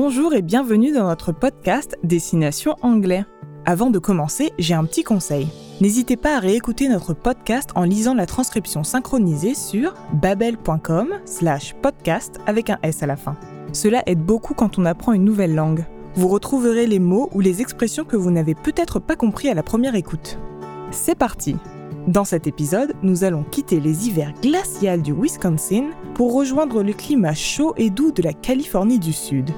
Bonjour et bienvenue dans notre podcast Destination Anglais. Avant de commencer, j'ai un petit conseil. N'hésitez pas à réécouter notre podcast en lisant la transcription synchronisée sur babel.com slash podcast avec un S à la fin. Cela aide beaucoup quand on apprend une nouvelle langue. Vous retrouverez les mots ou les expressions que vous n'avez peut-être pas compris à la première écoute. C'est parti Dans cet épisode, nous allons quitter les hivers glaciales du Wisconsin pour rejoindre le climat chaud et doux de la Californie du Sud.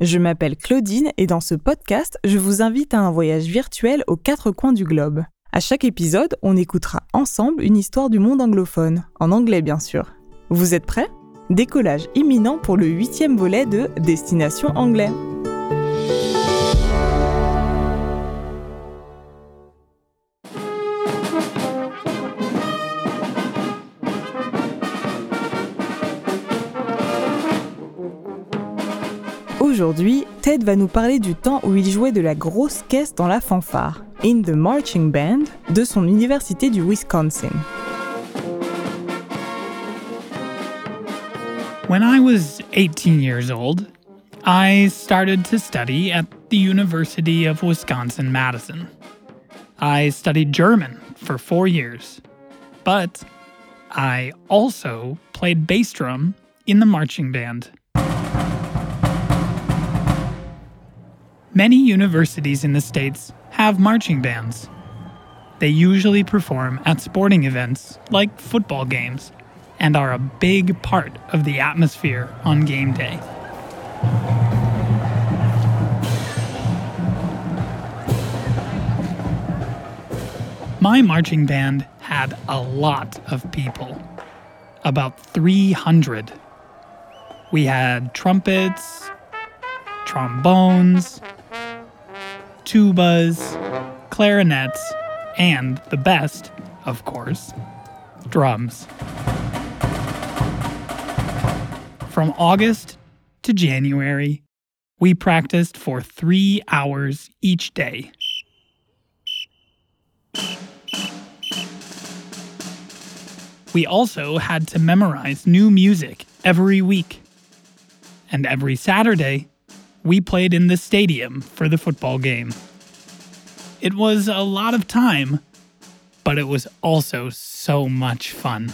Je m'appelle Claudine et dans ce podcast, je vous invite à un voyage virtuel aux quatre coins du globe. À chaque épisode, on écoutera ensemble une histoire du monde anglophone, en anglais bien sûr. Vous êtes prêts? Décollage imminent pour le huitième volet de Destination Anglais. Aujourd'hui, Ted va nous parler du temps où il jouait de la grosse caisse dans la fanfare, in the marching band, de son université du Wisconsin. When I was 18 years old, I started to study at the University of Wisconsin Madison. I studied German for four years, but I also played bass drum in the marching band. Many universities in the States have marching bands. They usually perform at sporting events like football games and are a big part of the atmosphere on game day. My marching band had a lot of people, about 300. We had trumpets, trombones, tubas, clarinets, and the best, of course, drums. From August to January, we practiced for three hours each day. We also had to memorize new music every week. And every Saturday, we played in the stadium for the football game. It was a lot of time, but it was also so much fun.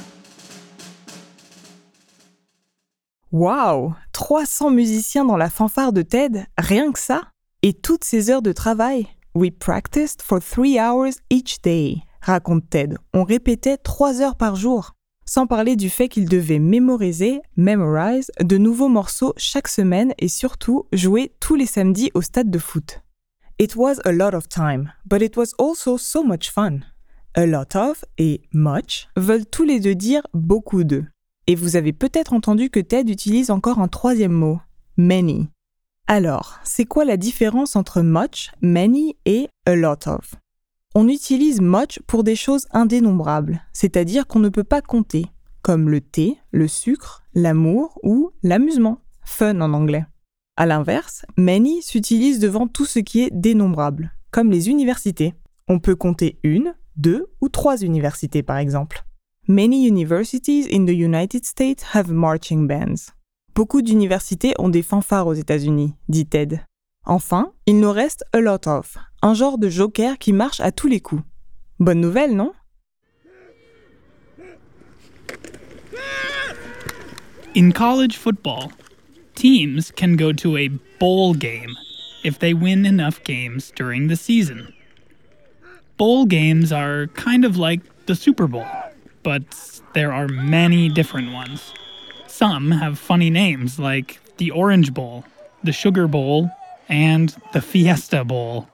Waouh 300 musiciens dans la fanfare de Ted, rien que ça Et toutes ces heures de travail We practiced for three hours each day, raconte Ted. On répétait trois heures par jour. Sans parler du fait qu'il devait mémoriser, memorize, de nouveaux morceaux chaque semaine et surtout jouer tous les samedis au stade de foot. It was a lot of time, but it was also so much fun. A lot of et much veulent tous les deux dire beaucoup de. Et vous avez peut-être entendu que Ted utilise encore un troisième mot, many. Alors, c'est quoi la différence entre much, many et a lot of? On utilise much pour des choses indénombrables, c'est-à-dire qu'on ne peut pas compter, comme le thé, le sucre, l'amour ou l'amusement, fun en anglais. À l'inverse, many s'utilise devant tout ce qui est dénombrable, comme les universités. On peut compter une, deux ou trois universités par exemple. Many universities in the United States have marching bands. Beaucoup d'universités ont des fanfares aux États-Unis, dit Ted. Enfin, il nous reste a lot of, un genre de joker qui marche à tous les coups. Bonne nouvelle, non In college football, teams can go to a bowl game if they win enough games during the season. Bowl games are kind of like the Super Bowl, but there are many different ones. Some have funny names like the Orange Bowl, the Sugar Bowl, and the Fiesta Bowl.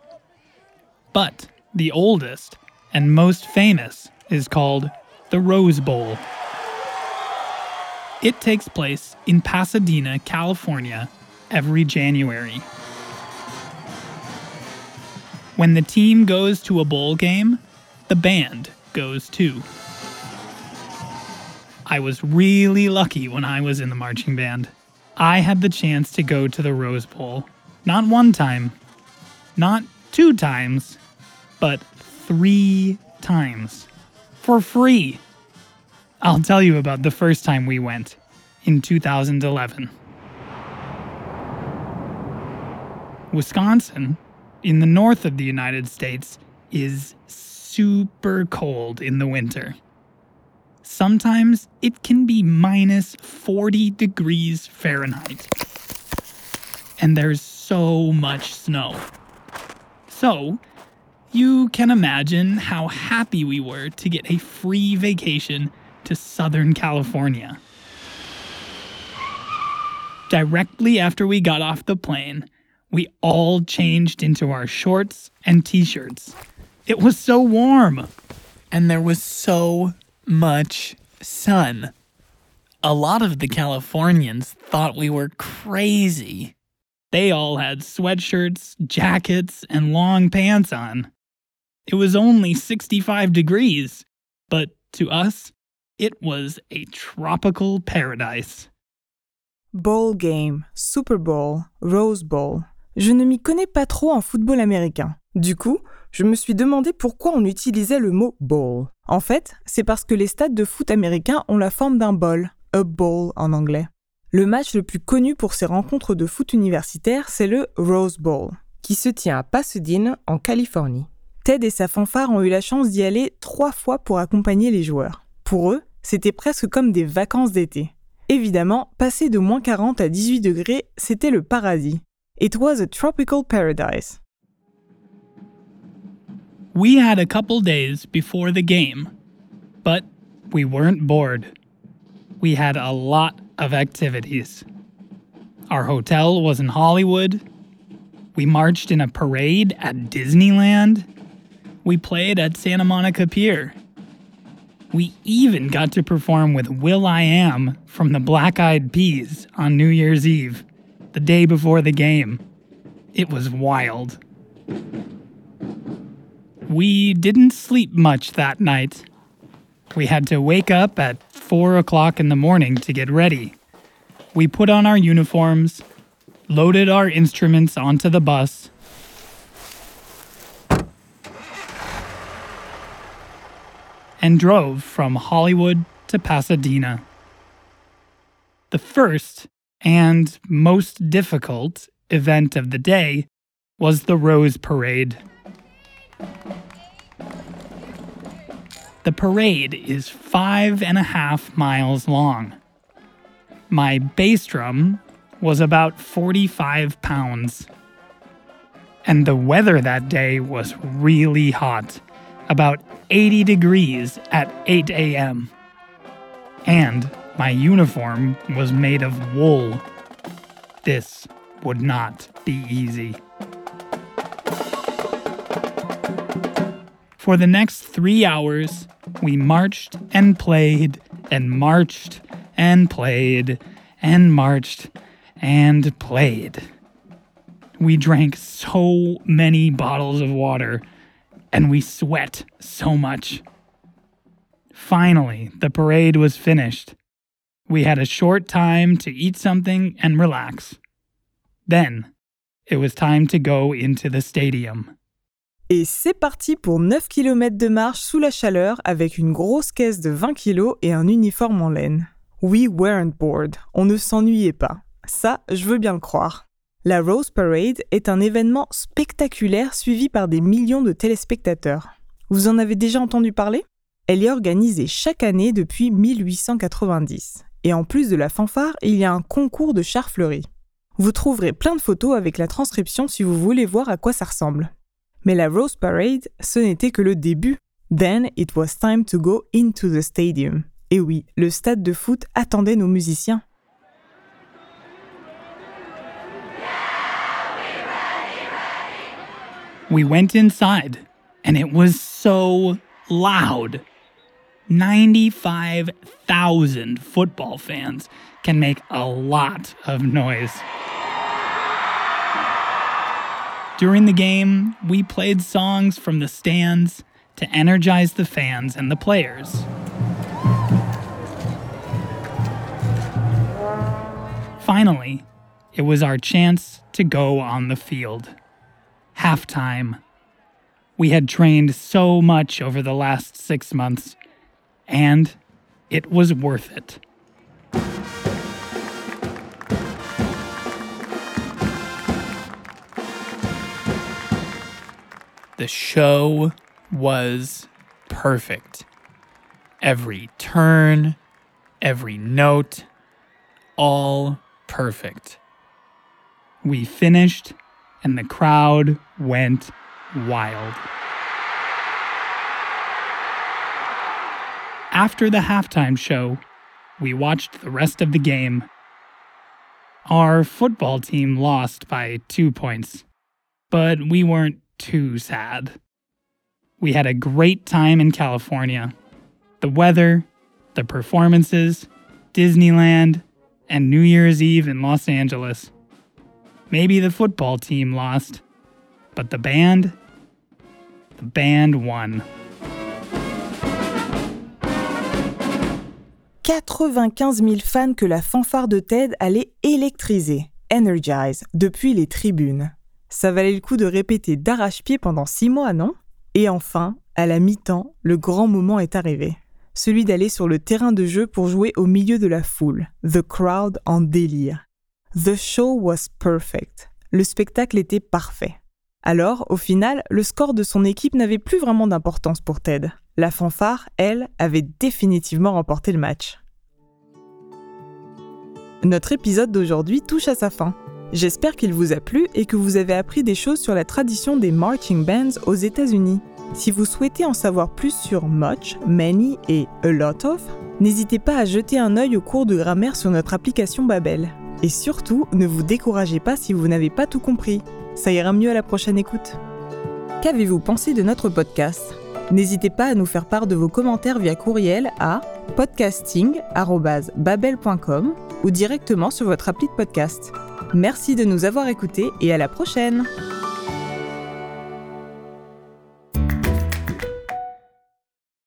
But the oldest and most famous is called the Rose Bowl. It takes place in Pasadena, California, every January. When the team goes to a bowl game, the band goes too. I was really lucky when I was in the marching band. I had the chance to go to the Rose Bowl. Not one time, not two times, but three times. for free. I'll tell you about the first time we went in 2011. Wisconsin, in the north of the United States, is super cold in the winter. Sometimes it can be minus 40 degrees Fahrenheit. And there's so much snow. So, you can imagine how happy we were to get a free vacation to Southern California. Directly after we got off the plane, we all changed into our shorts and t shirts. It was so warm. and there was so much sun. A lot of the Californians thought we were crazy. They all had sweatshirts, jackets, and long pants on. It was only 65 degrees, but to us, it was a tropical paradise. Bowl game, Super Bowl, Rose Bowl. Je ne m'y connais pas trop en football américain. Du coup, je me suis demandé pourquoi on utilisait le mot bowl. En fait, c'est parce que les stades de foot américains ont la forme d'un bol, a bowl en anglais. Le match le plus connu pour ces rencontres de foot universitaire, c'est le Rose Bowl, qui se tient à Pasadena, en Californie. Ted et sa fanfare ont eu la chance d'y aller trois fois pour accompagner les joueurs. Pour eux, c'était presque comme des vacances d'été. Évidemment, passer de moins 40 à 18 degrés, c'était le paradis. It was a tropical paradise. We had a couple days before the game, but we weren't bored. We had a lot of activities. Our hotel was in Hollywood. We marched in a parade at Disneyland. We played at Santa Monica Pier. We even got to perform with will.i.am from the Black Eyed Peas on New Year's Eve, the day before the game. It was wild. We didn't sleep much that night. We had to wake up at 4 o'clock in the morning to get ready. We put on our uniforms, loaded our instruments onto the bus, and drove from Hollywood to Pasadena. The first and most difficult event of the day was the Rose Parade. The parade is five and a half miles long. My bass drum was about 45 pounds. And the weather that day was really hot, about 80 degrees at 8 a.m. And my uniform was made of wool. This would not be easy. For the next three hours, we marched and played and marched and played and marched and played. We drank so many bottles of water and we sweat so much. Finally, the parade was finished. We had a short time to eat something and relax. Then, it was time to go into the stadium. Et c'est parti pour 9 km de marche sous la chaleur avec une grosse caisse de 20 kg et un uniforme en laine. We weren't bored, on ne s'ennuyait pas. Ça, je veux bien le croire. La Rose Parade est un événement spectaculaire suivi par des millions de téléspectateurs. Vous en avez déjà entendu parler? Elle est organisée chaque année depuis 1890. Et en plus de la fanfare, il y a un concours de chars fleuris. Vous trouverez plein de photos avec la transcription si vous voulez voir à quoi ça ressemble. Mais la Rose Parade, ce n'était que le début. Then it was time to go into the stadium. Et oui, le stade de foot attendait nos musiciens. We went inside, and it was so loud. 95,000 football fans can make a lot of noise. During the game, we played songs from the stands to energize the fans and the players. Finally, it was our chance to go on the field. Halftime. We had trained so much over the last six months, And it was worth it. The show was perfect. Every turn, every note, all perfect. We finished, and the crowd went wild. After the halftime show, we watched the rest of the game. Our football team lost by two points, but we weren't too sad. We had a great time in California. The weather, the performances, Disneyland, and New Year's Eve in Los Angeles. Maybe the football team lost, but the band, the band won. 95 000 fans que la fanfare de Ted allait électriser, energize, depuis les tribunes. Ça valait le coup de répéter d'arrache-pied pendant six mois, non? Et enfin, à la mi-temps, le grand moment est arrivé. Celui d'aller sur le terrain de jeu pour jouer au milieu de la foule, The Crowd en délire. The show was perfect. Le spectacle était parfait. Alors, au final, le score de son équipe n'avait plus vraiment d'importance pour Ted. La fanfare, elle, avait définitivement remporté le match. Notre épisode d'aujourd'hui touche à sa fin. J'espère qu'il vous a plu et que vous avez appris des choses sur la tradition des marching bands aux États-Unis. Si vous souhaitez en savoir plus sur much, many et a lot of, n'hésitez pas à jeter un œil au cours de grammaire sur notre application Babel. Et surtout, ne vous découragez pas si vous n'avez pas tout compris. Ça ira mieux à la prochaine écoute. Qu'avez-vous pensé de notre podcast? N'hésitez pas à nous faire part de vos commentaires via courriel à podcasting.babel.com ou directement sur votre appli de podcast. Merci de nous avoir écoutés et à la prochaine